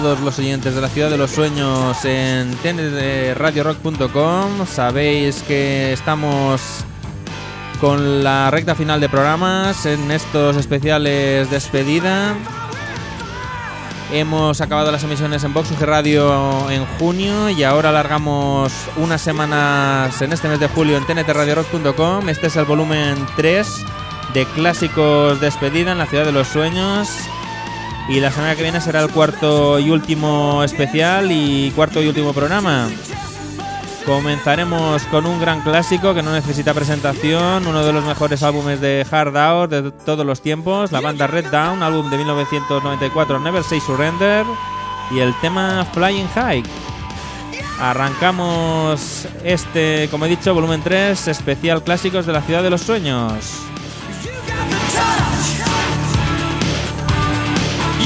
Todos los oyentes de la Ciudad de los Sueños en tnradiorock.com. Sabéis que estamos con la recta final de programas en estos especiales despedida. Hemos acabado las emisiones en Vox Radio en junio y ahora alargamos unas semanas en este mes de julio en tntradiorock.com. Este es el volumen 3 de clásicos despedida en la Ciudad de los Sueños. Y la semana que viene será el cuarto y último especial y cuarto y último programa. Comenzaremos con un gran clásico que no necesita presentación, uno de los mejores álbumes de Hard Out de todos los tiempos, la banda Red Down, álbum de 1994, Never Say Surrender, y el tema Flying High. Arrancamos este, como he dicho, volumen 3, especial clásicos de la ciudad de los sueños.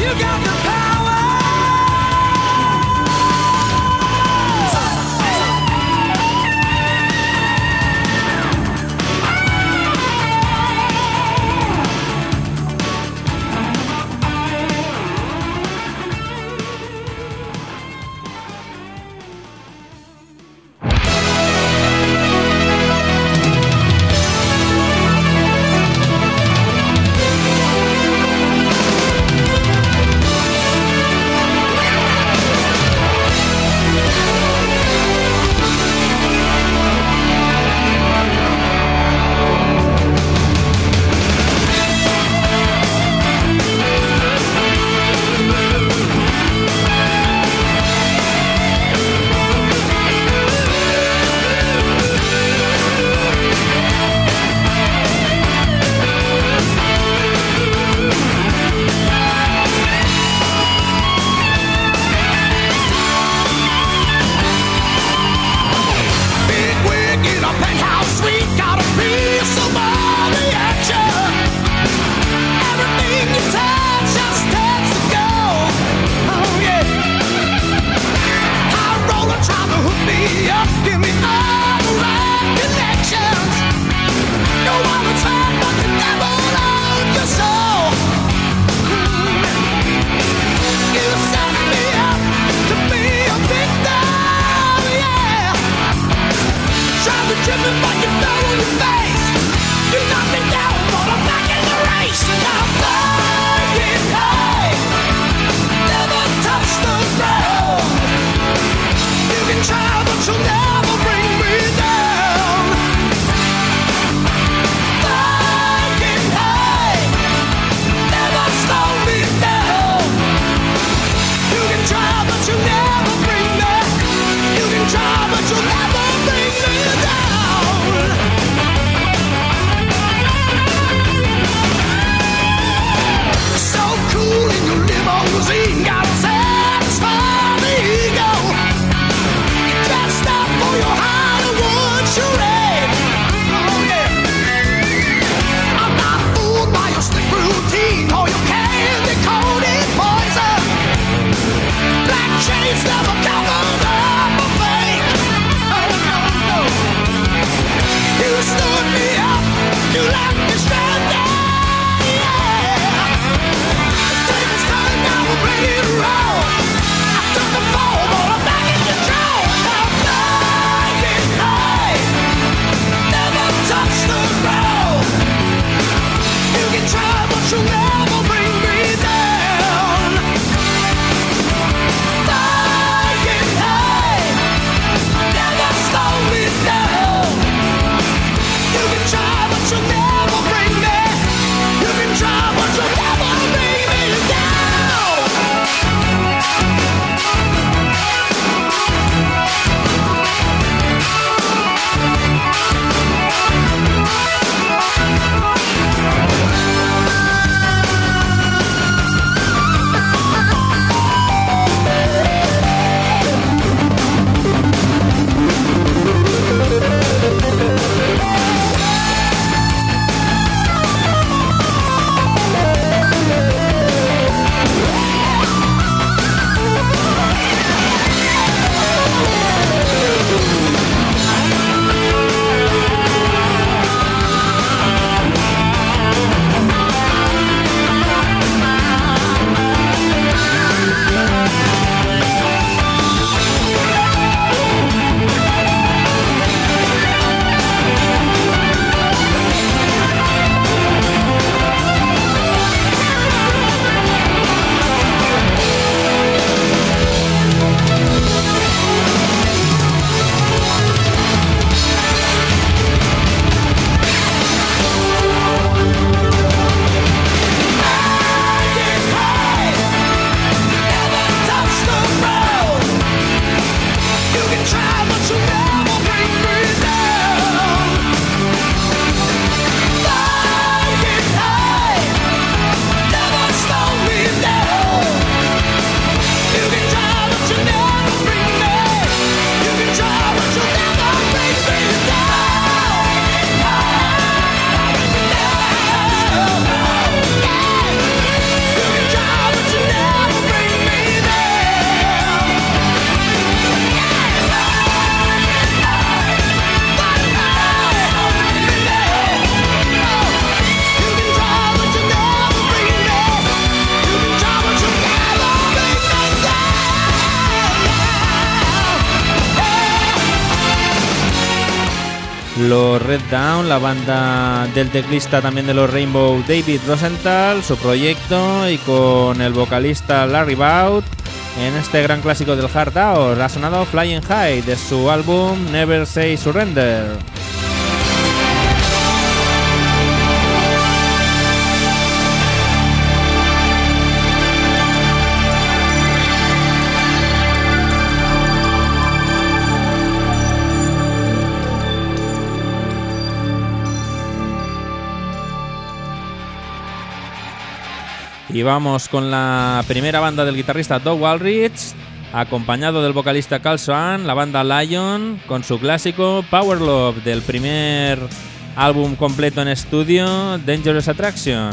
You got the Down, la banda del teclista también de los Rainbow David Rosenthal, su proyecto y con el vocalista Larry Baut en este gran clásico del hard out, ha sonado Flying High de su álbum Never Say Surrender. Y vamos con la primera banda del guitarrista Doug Walrich, acompañado del vocalista Carl Swan, la banda Lion, con su clásico Power Love del primer álbum completo en estudio, Dangerous Attraction.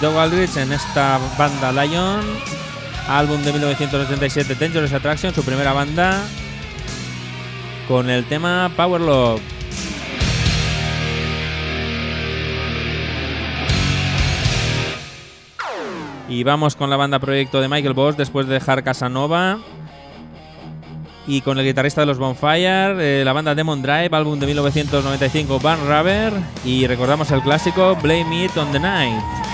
Doug Aldrich en esta banda Lion, álbum de 1987 Dangerous Attraction, su primera banda, con el tema Power Love. Y vamos con la banda proyecto de Michael Boss después de dejar Casanova. Y con el guitarrista de los Bonfire, eh, la banda Demon Drive, álbum de 1995 Van Rubber. Y recordamos el clásico Blame It on the Night.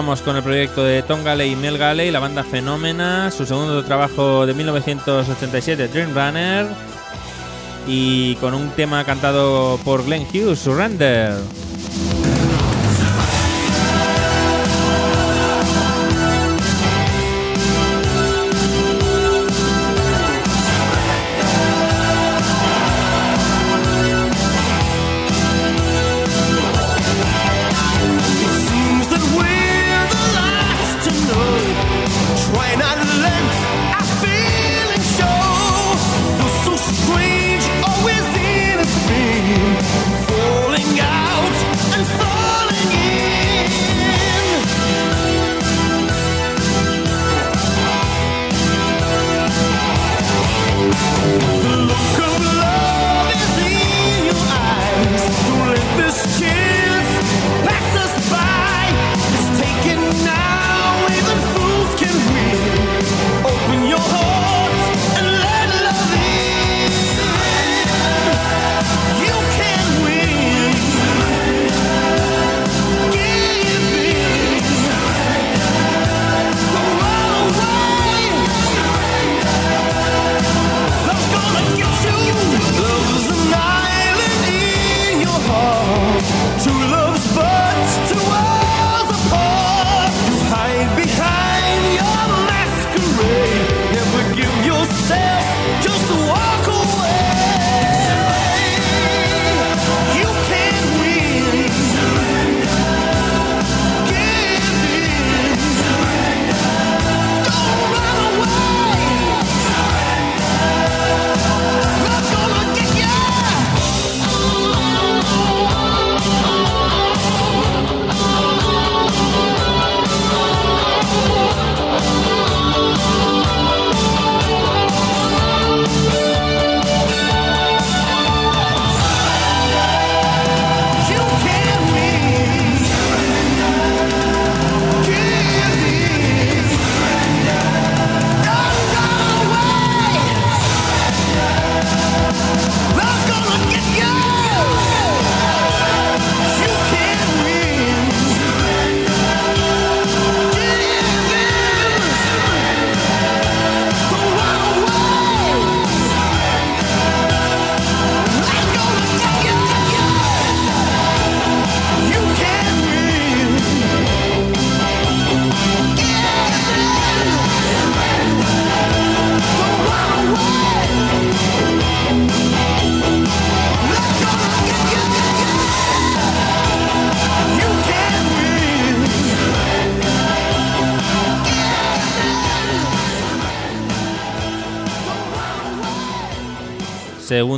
Con el proyecto de Tom Galley y Mel Galley, la banda Fenómena, su segundo trabajo de 1987, Dream Runner, y con un tema cantado por Glenn Hughes, Surrender.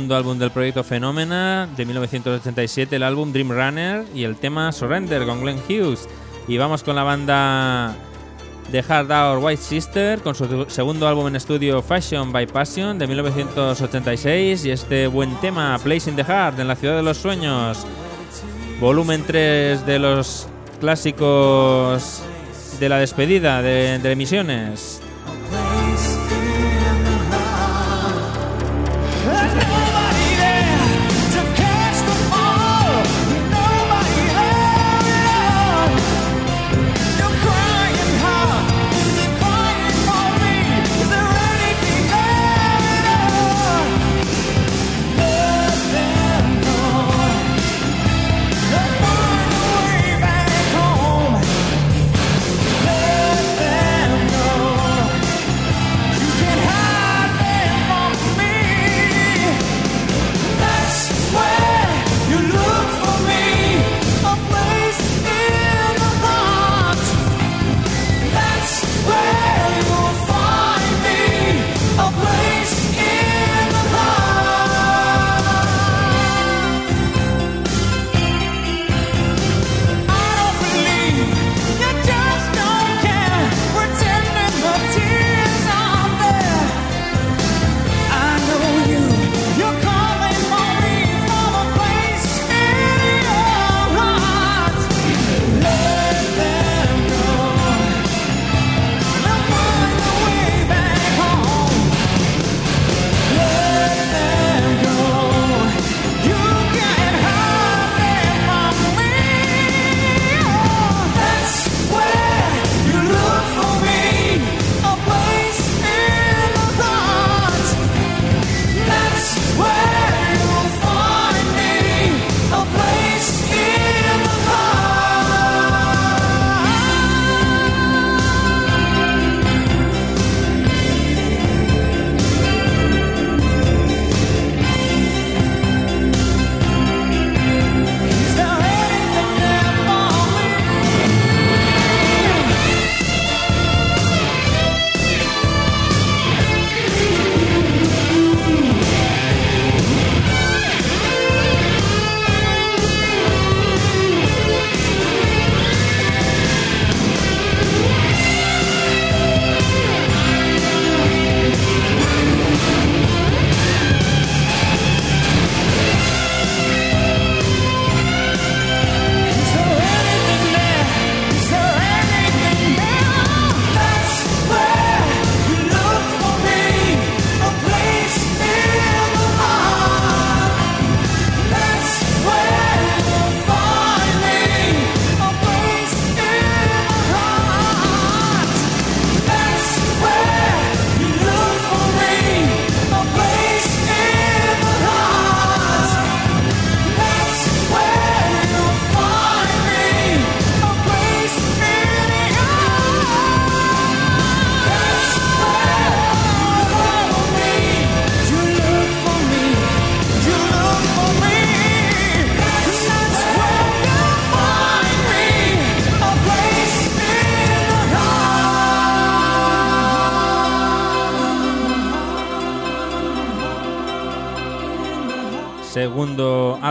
segundo álbum del proyecto Fenómena de 1987, el álbum Dream Runner y el tema Surrender con Glenn Hughes. Y vamos con la banda The Hard Hour White Sister con su segundo álbum en estudio Fashion by Passion de 1986 y este buen tema Place in the Heart en la ciudad de los sueños. Volumen 3 de los clásicos de la despedida de emisiones.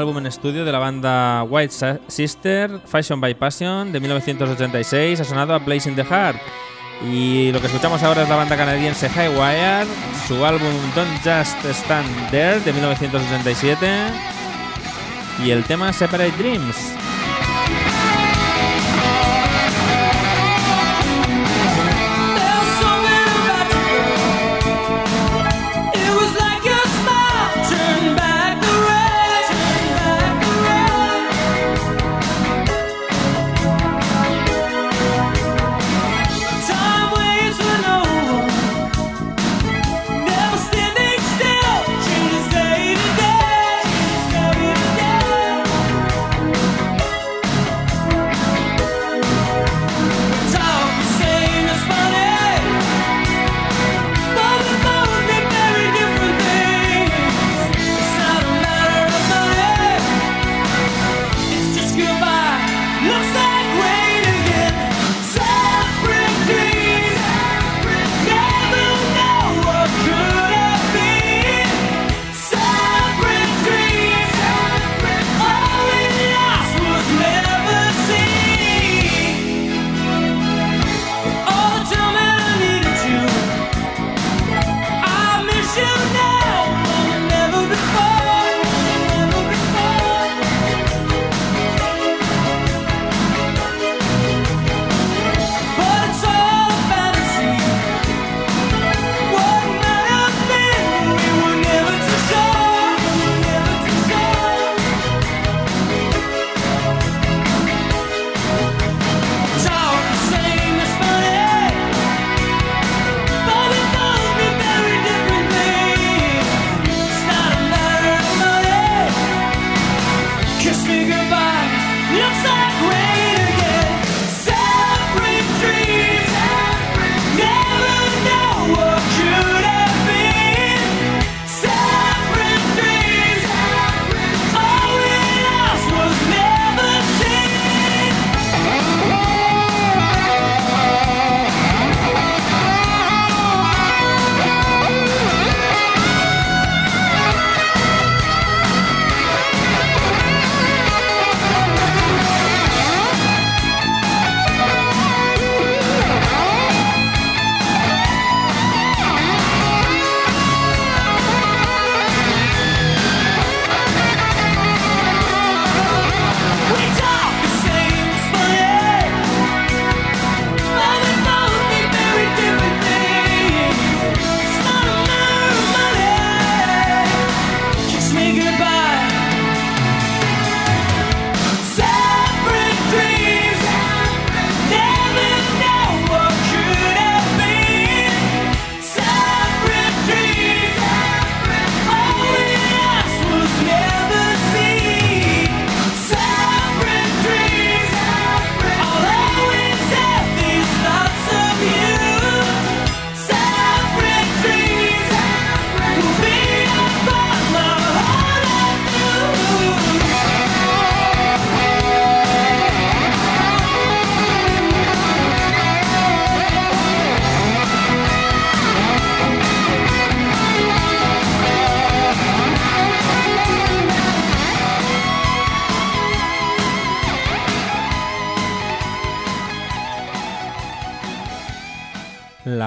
álbum en estudio de la banda White Sister, Fashion by Passion, de 1986, ha sonado a Blazing the Heart. Y lo que escuchamos ahora es la banda canadiense Highwire, su álbum Don't Just Stand There, de 1987, y el tema Separate Dreams.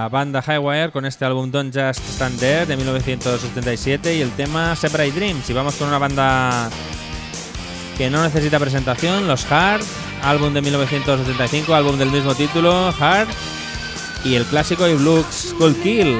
banda Highwire con este álbum Don't Just Stand There de 1977 y el tema Separate Dreams. Y vamos con una banda que no necesita presentación, los Hard, álbum de 1985, álbum del mismo título, Hard, y el clásico If Looks Could Kill.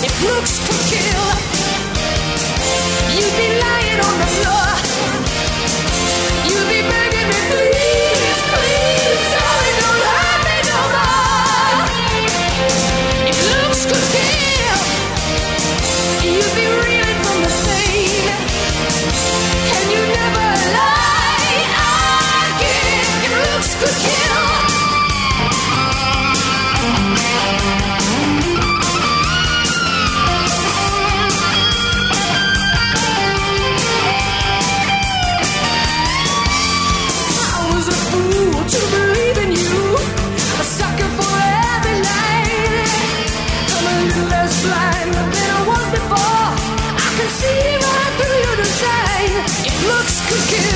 It looks could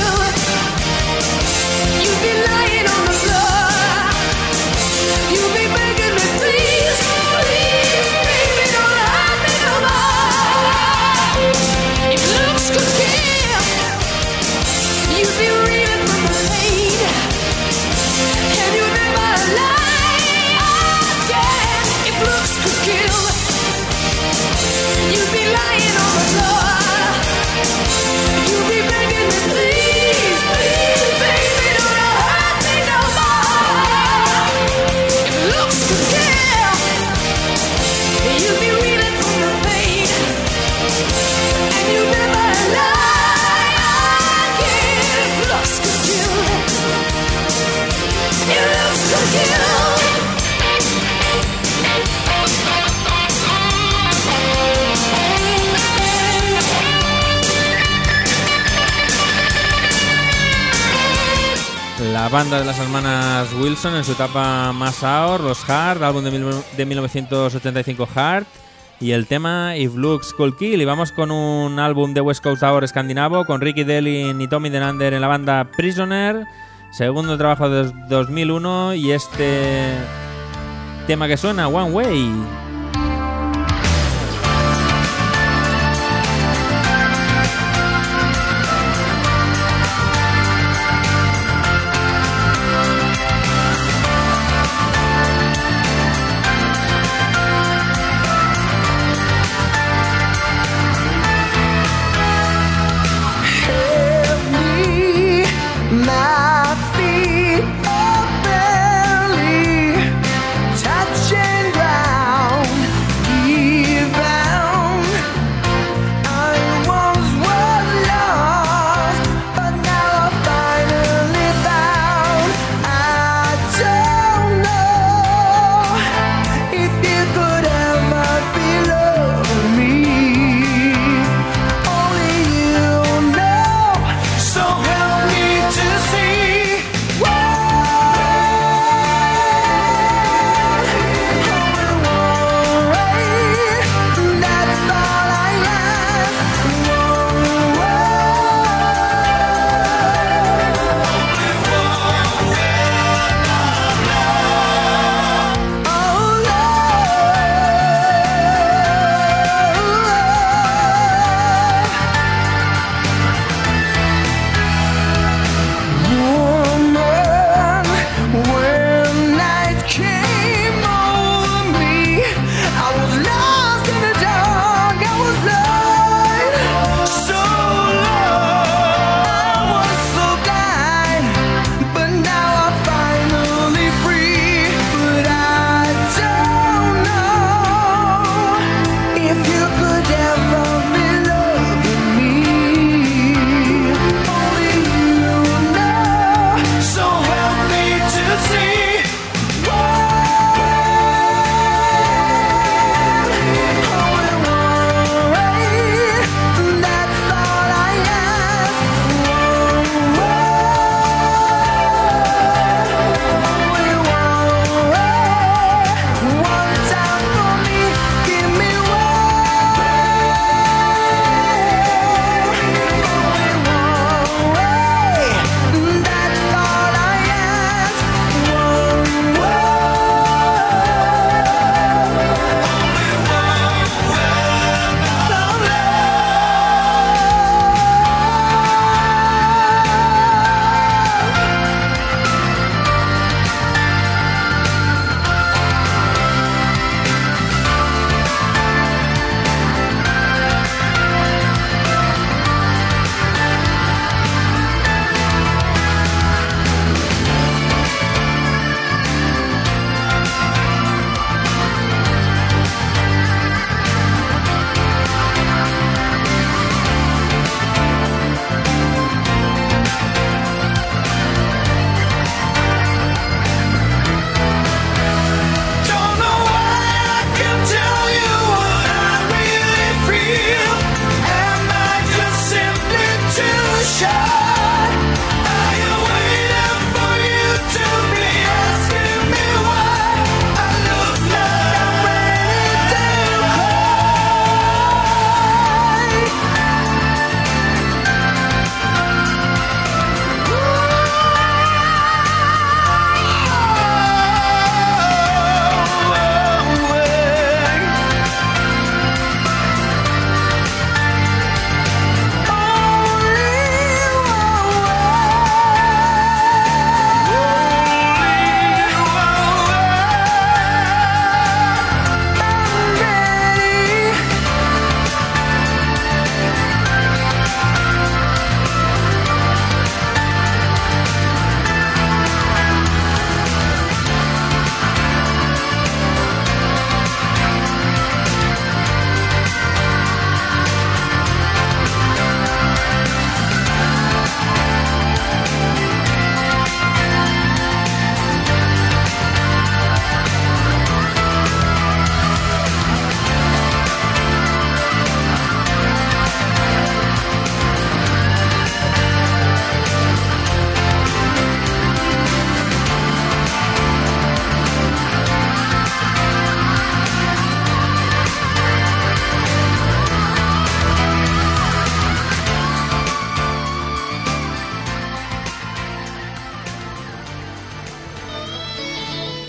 banda de las hermanas Wilson en su etapa más out, los Hard, álbum de, mil, 1985 Hard y el tema If Looks Cool Kill. Y vamos con un álbum de West Coast Tower escandinavo con Ricky Delin y Tommy Denander en la banda Prisoner, segundo trabajo de 2001 y este tema que suena, One Way.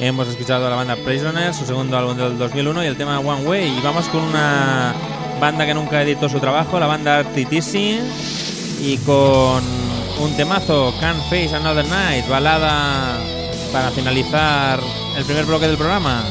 Hemos escuchado a la banda Prisoners, su segundo álbum del 2001 y el tema One Way. Y vamos con una banda que nunca editó su trabajo, la banda RTTC, y con un temazo, Can't Face Another Night, balada para finalizar el primer bloque del programa.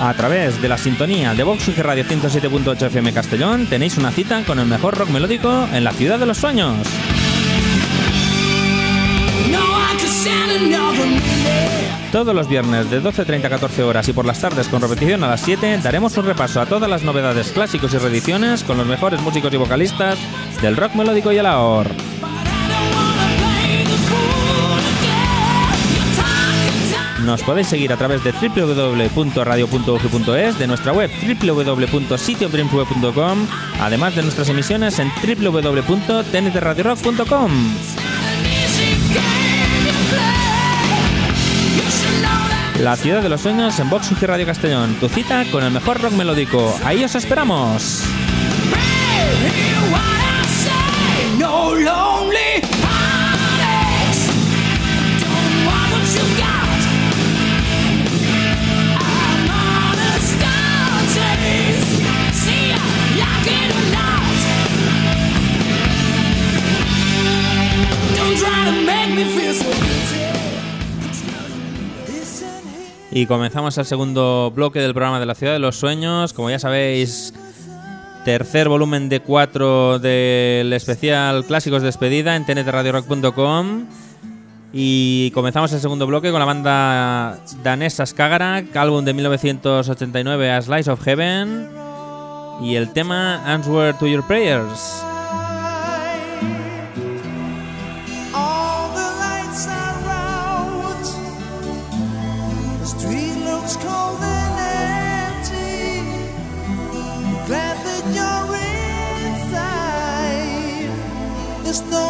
A través de la sintonía de Vox UG Radio 107.8 FM Castellón tenéis una cita con el mejor rock melódico en la ciudad de los sueños. Todos los viernes de 12.30 a 14 horas y por las tardes con repetición a las 7 daremos un repaso a todas las novedades clásicos y reediciones con los mejores músicos y vocalistas del rock melódico y el ahor. Nos podéis seguir a través de www.radio.ugi.es, de nuestra web www.sitiobrimweb.com, además de nuestras emisiones en www.tntradiorock.com. La ciudad de los sueños en Vox Radio Castellón, tu cita con el mejor rock melódico. Ahí os esperamos. Y comenzamos el segundo bloque del programa de la ciudad de los sueños. Como ya sabéis, tercer volumen de cuatro del especial Clásicos Despedida en tntradiorock.com. Y comenzamos el segundo bloque con la banda danesa Skagerrak, álbum de 1989 A Slice of Heaven. Y el tema Answer to Your Prayers. There's no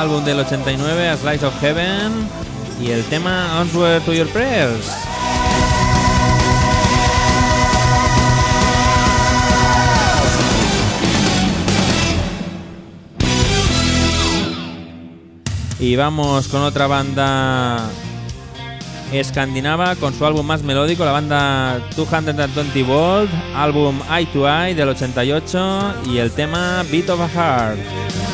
álbum del 89, A Slice of Heaven, y el tema Answer to Your Prayers. Y vamos con otra banda escandinava con su álbum más melódico, la banda 220 Volt, álbum Eye to Eye del 88 y el tema Beat of a Heart.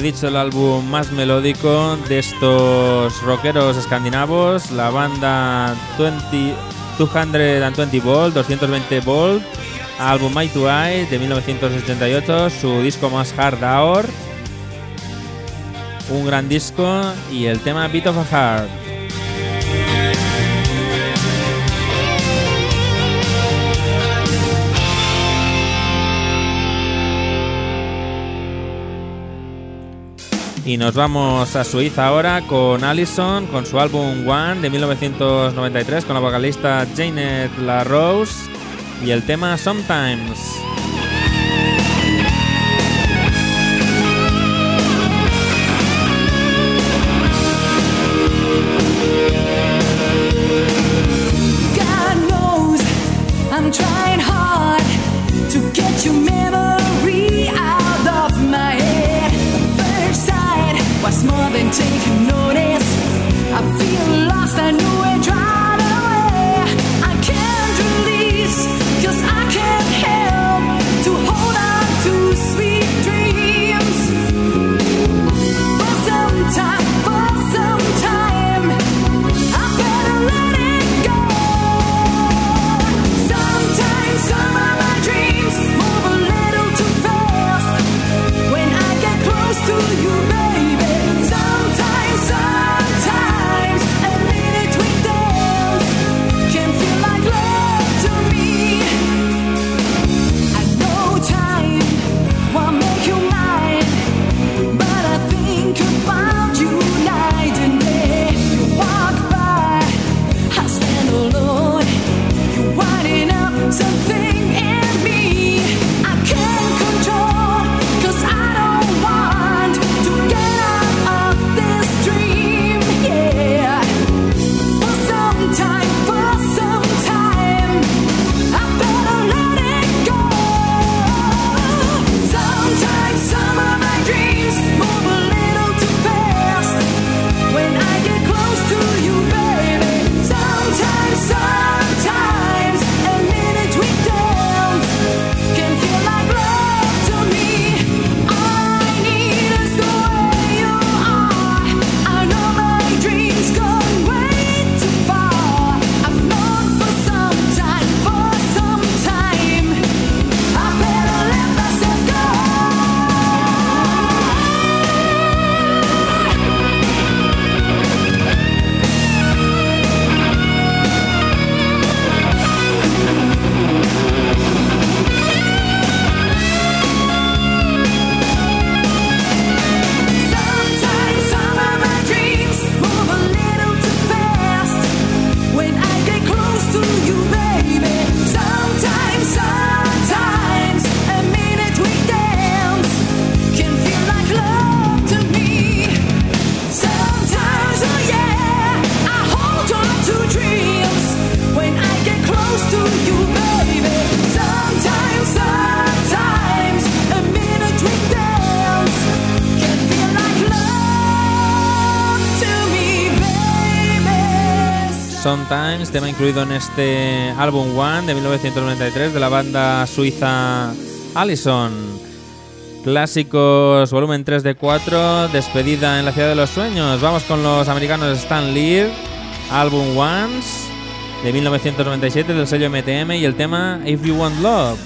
He dicho, el álbum más melódico de estos rockeros escandinavos, la banda 20, 220 Volt, 220 Volt, álbum Eye to Eye de 1988, su disco más hard hour, un gran disco y el tema Beat of a Heart. Y nos vamos a Suiza ahora con Allison, con su álbum One de 1993, con la vocalista Janet LaRose y el tema Sometimes. Tema incluido en este álbum One de 1993 de la banda suiza Allison. Clásicos, volumen 3 de 4, despedida en la ciudad de los sueños. Vamos con los americanos Stan Lee, álbum Once de 1997 del sello MTM y el tema If You Want Love.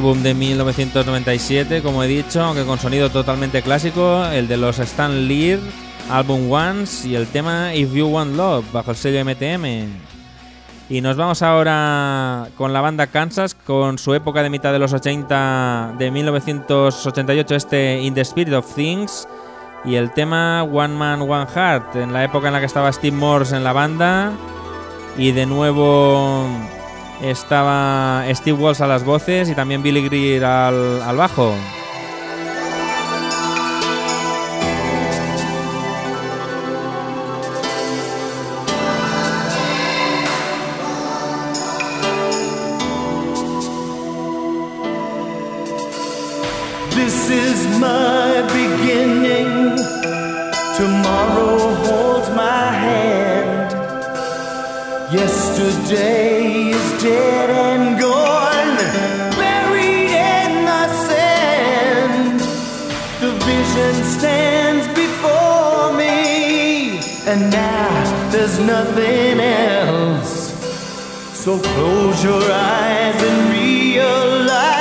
Álbum de 1997, como he dicho, aunque con sonido totalmente clásico, el de los Stan Lee, álbum Once y el tema If You Want Love, bajo el sello MTM. Y nos vamos ahora con la banda Kansas, con su época de mitad de los 80, de 1988, este In the Spirit of Things, y el tema One Man, One Heart, en la época en la que estaba Steve Morse en la banda, y de nuevo estaba Steve Walsh a las voces y también Billy Greer al, al bajo. dead and gone, buried in the sand. The vision stands before me, and now there's nothing else. So close your eyes and realize.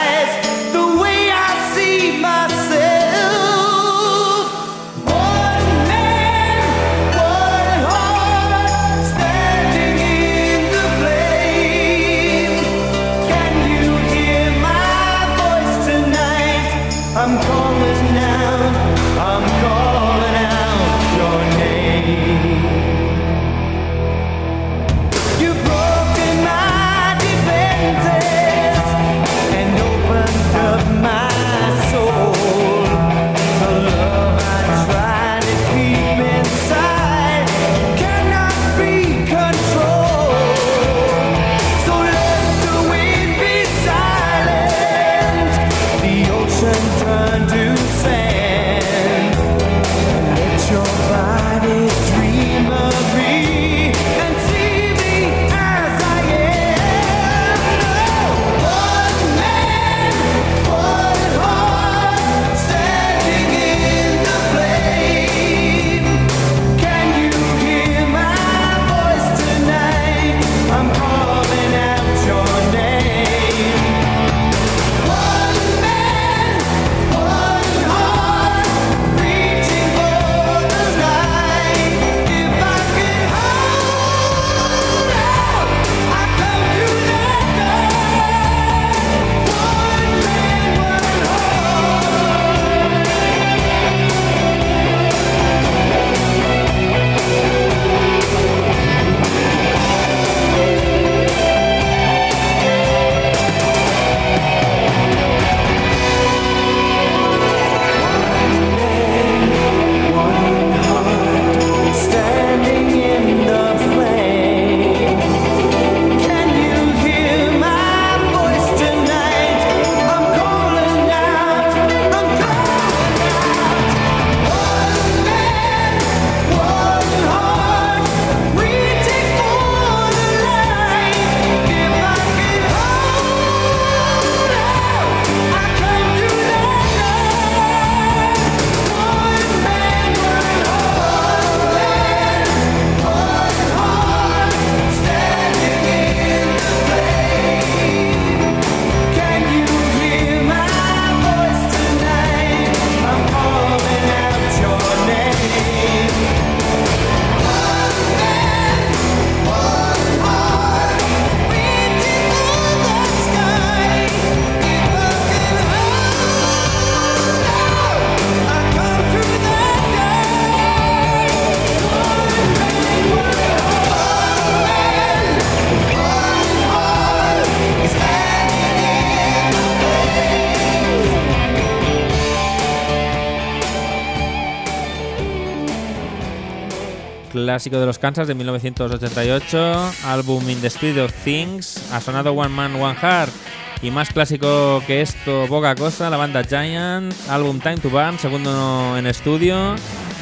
clásico de los Kansas de 1988, álbum In the Spirit of Things, ha sonado One Man One Heart y más clásico que esto, poca cosa, la banda Giant, álbum Time to Burn, segundo en estudio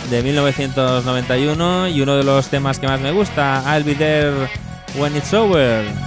de 1991 y uno de los temas que más me gusta, I'll Be There When It's Over.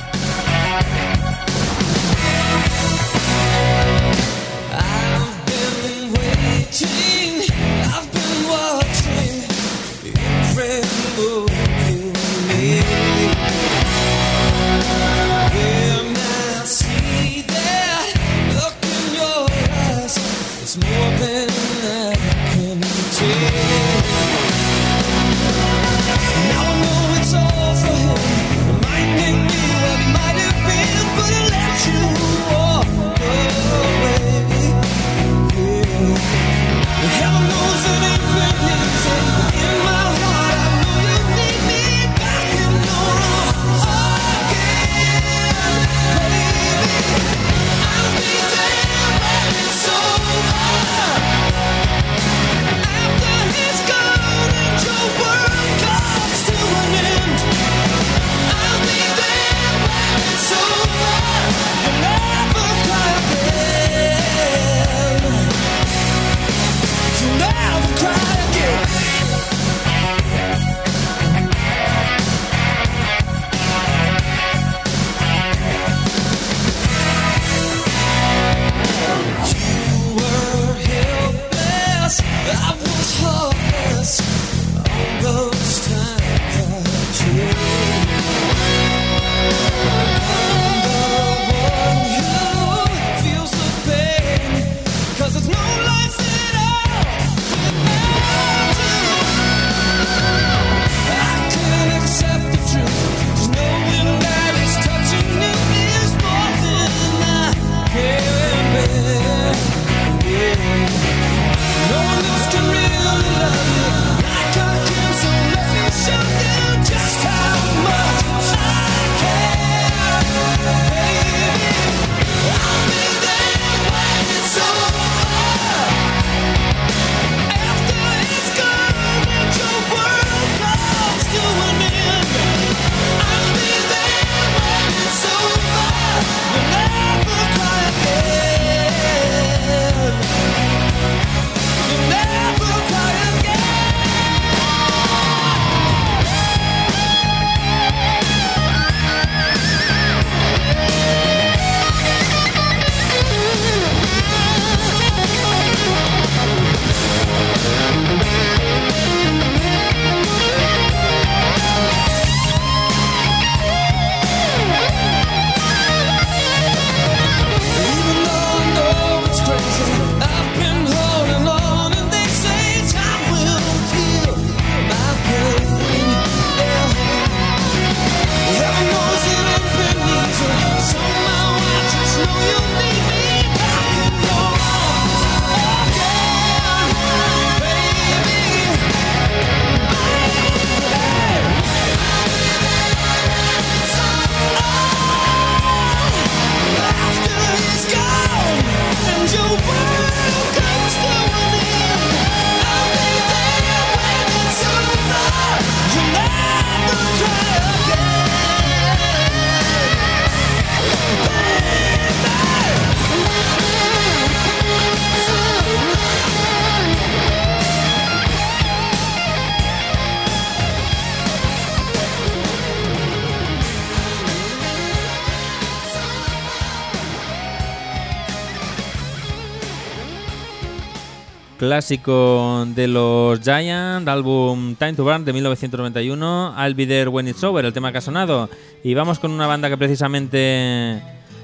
clásico de los Giant, álbum Time to Burn de 1991, I'll Be There When It's Over, el tema que ha sonado. Y vamos con una banda que precisamente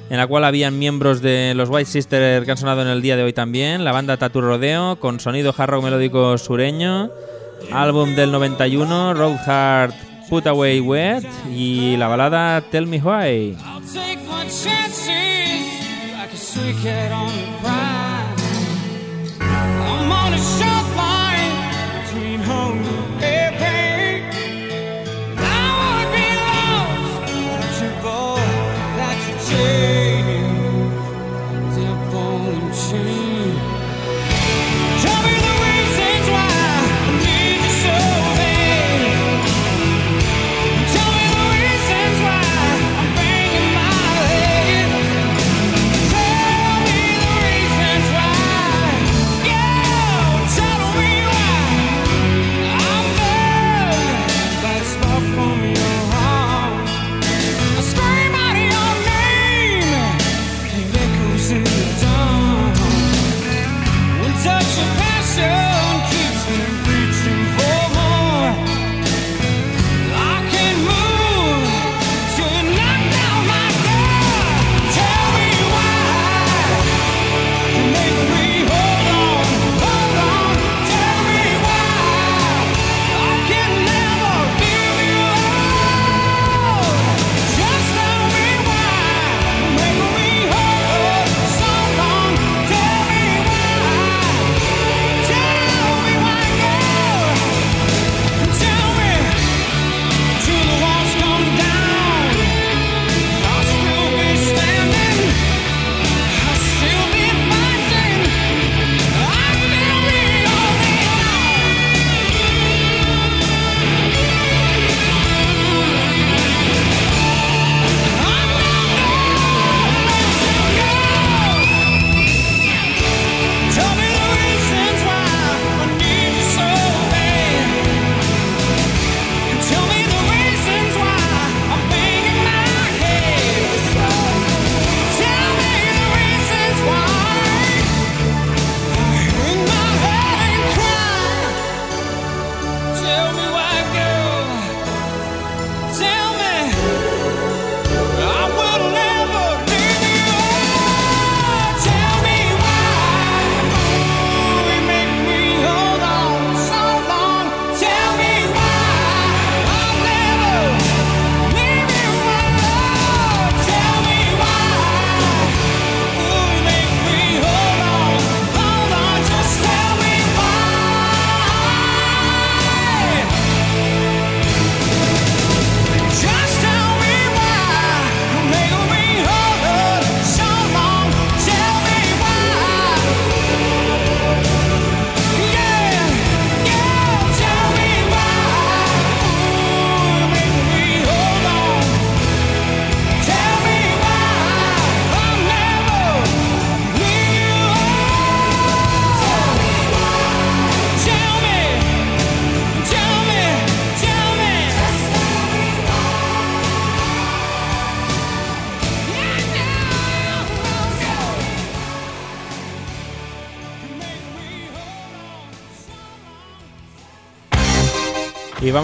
en la cual habían miembros de los White Sisters que han sonado en el día de hoy también, la banda Tatu Rodeo, con sonido hard rock melódico sureño, álbum del 91, Road Hard Put Away Wet y la balada Tell Me Why. say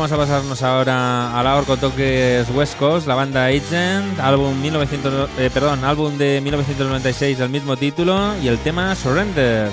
Vamos a pasarnos ahora a Laura con toques West Coast, la banda Agent, álbum, 1900, eh, perdón, álbum de 1996 del mismo título y el tema Surrender.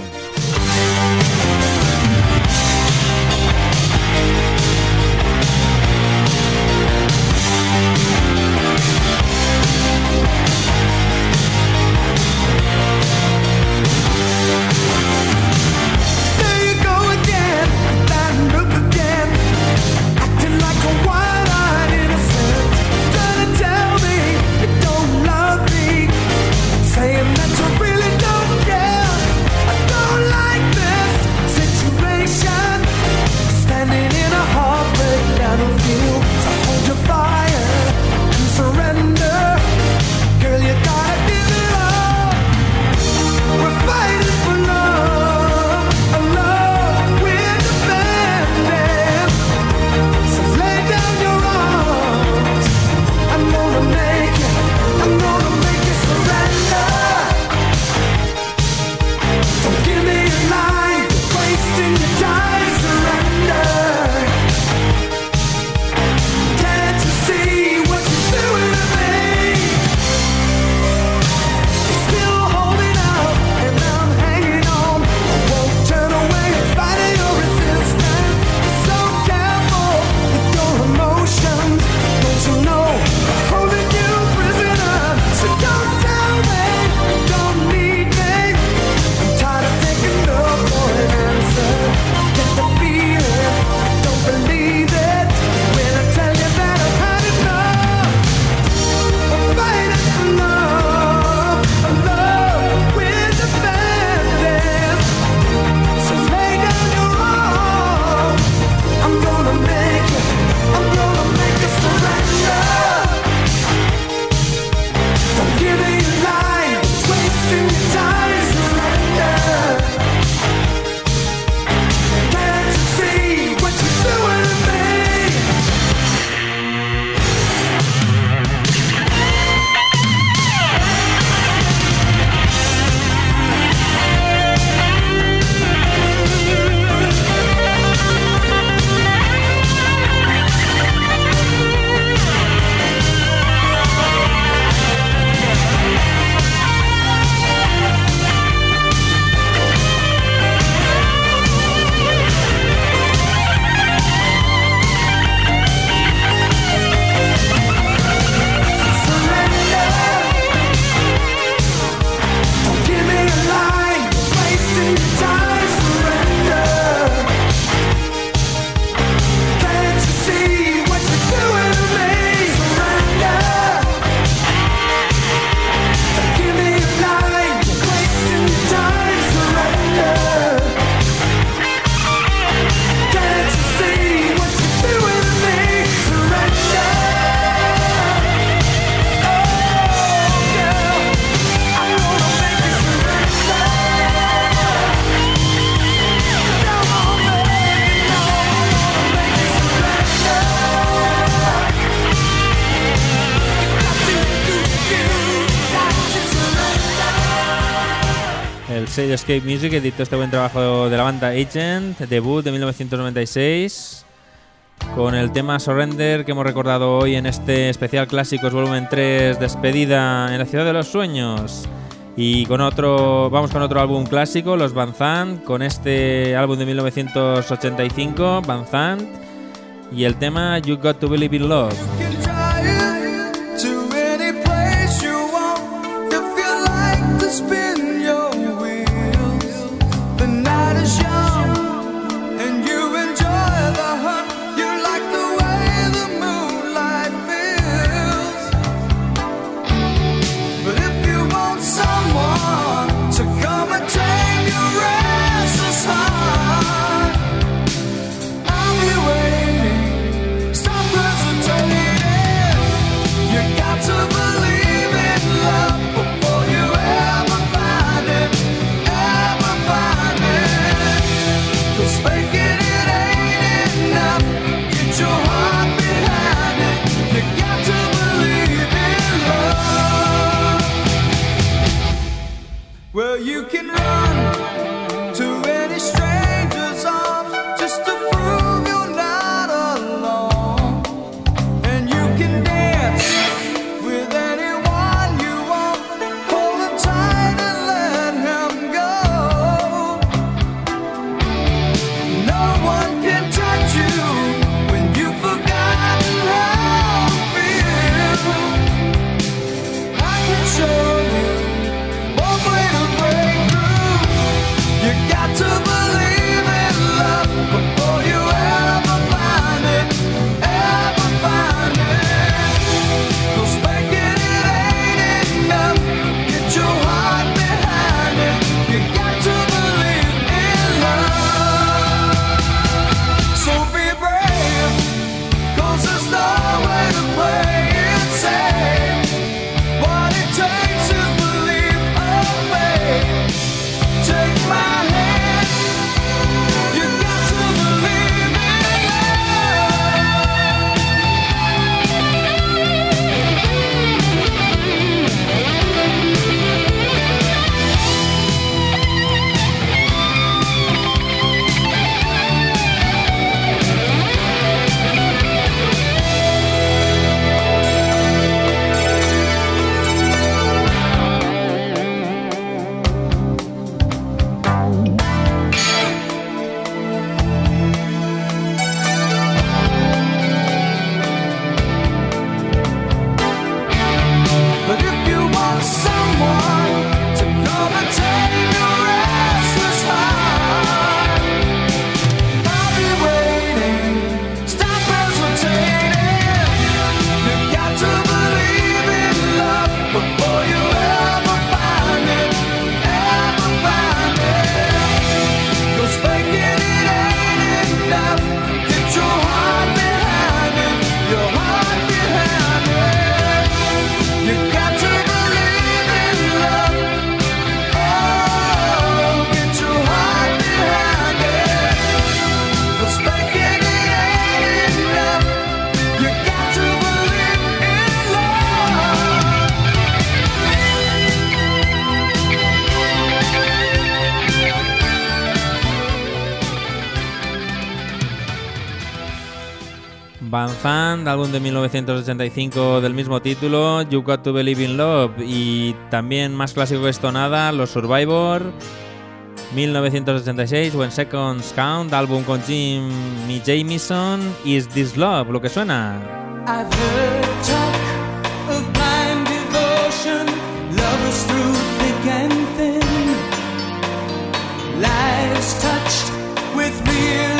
sello Escape Music editó este buen trabajo de la banda Agent, debut de 1996, con el tema Surrender que hemos recordado hoy en este especial Clásicos Volumen 3, Despedida en la Ciudad de los Sueños. Y con otro, vamos con otro álbum clásico, Los Van Zandt, con este álbum de 1985, Van Zandt, y el tema You Got to Believe in Love. álbum de 1985 del mismo título, You Got to Believe in Love, y también más clásico que esto nada, Los Survivor, 1986, When Seconds Count, álbum con Jimmy Jamison, Is This Love, lo que suena. Touched with real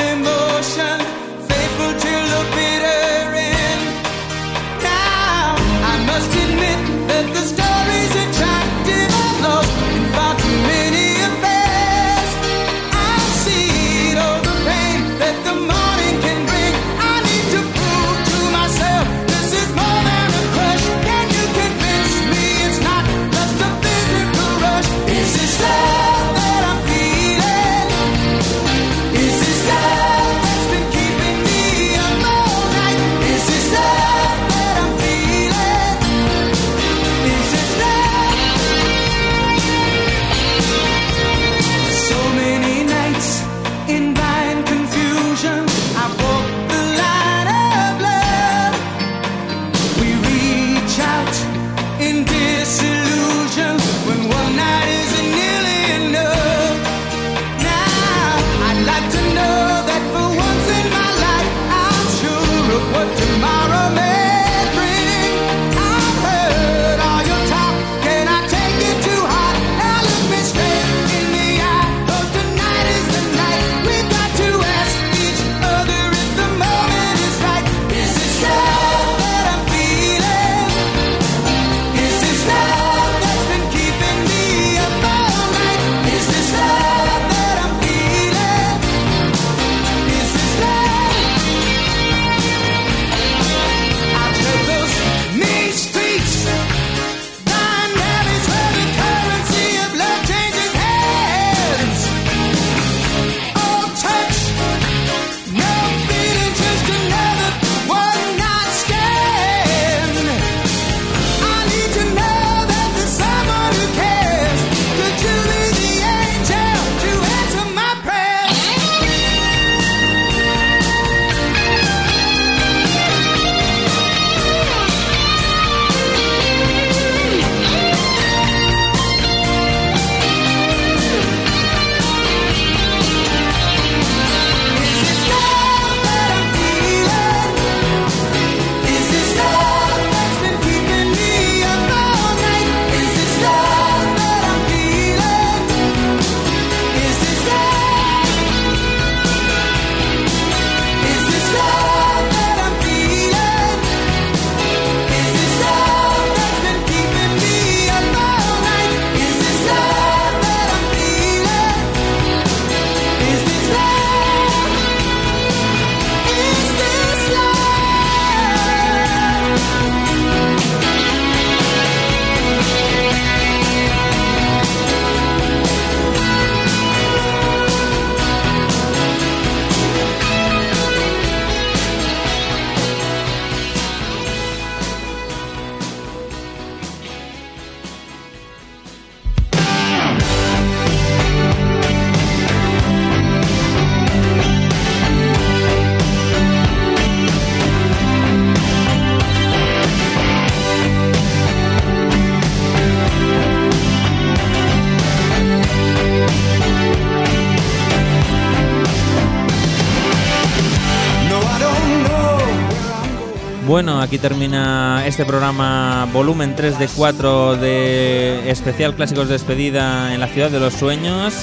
aquí termina este programa volumen 3 de 4 de especial clásicos de despedida en la ciudad de los sueños.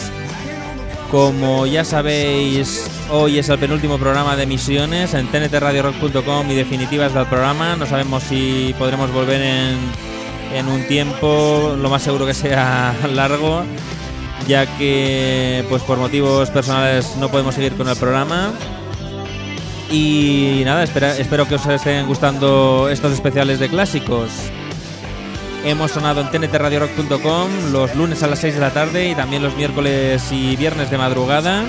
Como ya sabéis, hoy es el penúltimo programa de emisiones en tntradiorock.com y definitivas del programa. No sabemos si podremos volver en, en un tiempo, lo más seguro que sea largo, ya que pues por motivos personales no podemos seguir con el programa. Y nada, espera- espero que os estén gustando estos especiales de clásicos. Hemos sonado en tntradiorock.com los lunes a las 6 de la tarde y también los miércoles y viernes de madrugada.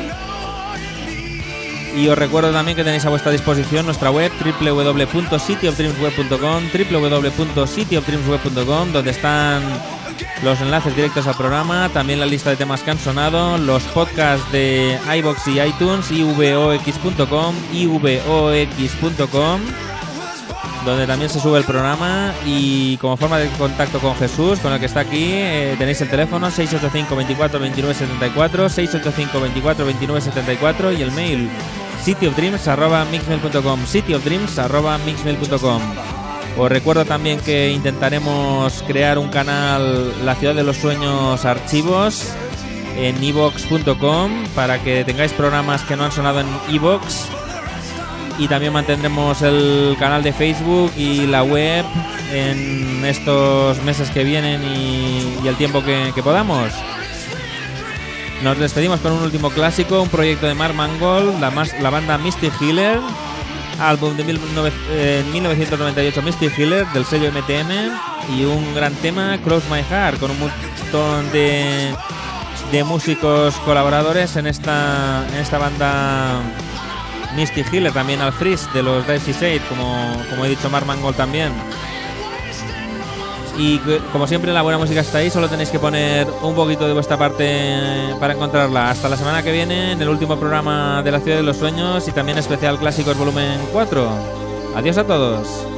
Y os recuerdo también que tenéis a vuestra disposición nuestra web www.cityofdreamsweb.com www.cityofdreamsweb.com donde están los enlaces directos al programa, también la lista de temas que han sonado, los podcasts de iBox y iTunes, ivox.com, ivox.com, donde también se sube el programa y como forma de contacto con Jesús, con el que está aquí, eh, tenéis el teléfono 685 24 29 74, 685 24 29 74 y el mail cityofdreams@mixmail.com, cityofdreams@mixmail.com. Os recuerdo también que intentaremos crear un canal La Ciudad de los Sueños Archivos en evox.com para que tengáis programas que no han sonado en evox y también mantendremos el canal de Facebook y la web en estos meses que vienen y, el tiempo que, podamos. Nos despedimos con un último clásico, un proyecto de Mark Mangold, la, la banda Misty Healer, álbum de 19 eh, 1998 Misty Healer del sello MTM y un gran tema Close My Heart con un montón de, de músicos colaboradores en esta, en esta banda Misty Healer, también al Freeze de los Dive Shade, como, como he dicho Mark Mangold también. Y como siempre la buena música está ahí, solo tenéis que poner un poquito de vuestra parte para encontrarla. Hasta la semana que viene en el último programa de la Ciudad de los Sueños y también especial Clásicos Volumen 4. Adiós a todos.